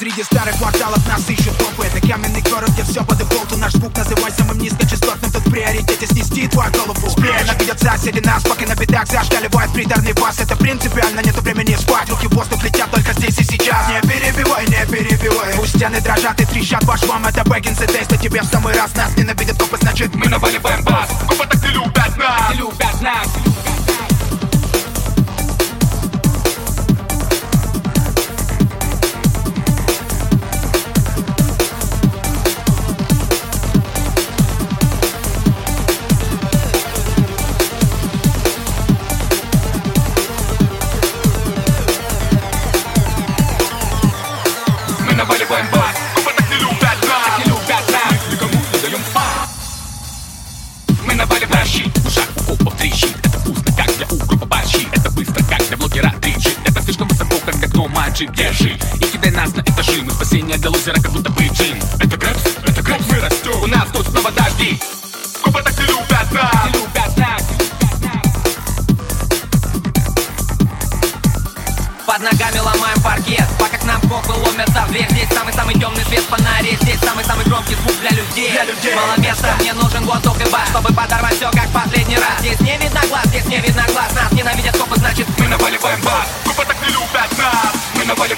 Среди старых кварталов нас ищут топы Это каменный город, где все по дефолту. Наш звук называй самым низкочастотным Тут в приоритете снести твою голову. Сплея навидят соседи нас, пока на бедах Зашкаливает приторный бас. Это принципиально, нету времени спать. Руки в воздух летят только здесь и сейчас. Не перебивай, не перебивай. Пусть стены дрожат и трещат по швам. Это бэкинс и тесты тебе в самый раз. Нас ненавидят копы, значит мы наваливаем бас мальчик Держи. И кидай нас на этажи Мы спасение для лузера, как будто бы джин. Это грэпс, это грэпс, мы растем У нас тут снова дожди Копы так не любят нас. Любят нас. Под ногами ломаем паркет. Пока к нам копы ломятся в дверь Здесь самый-самый темный свет фонарей Здесь самый-самый громкий звук для людей. Для людей. Мало места, мне нужен воздух и бас Чтобы подорвать все как последний раз. Здесь не видно глаз, здесь не видно глаз. Нас ненавидят копы, значит Мы наваливаем бас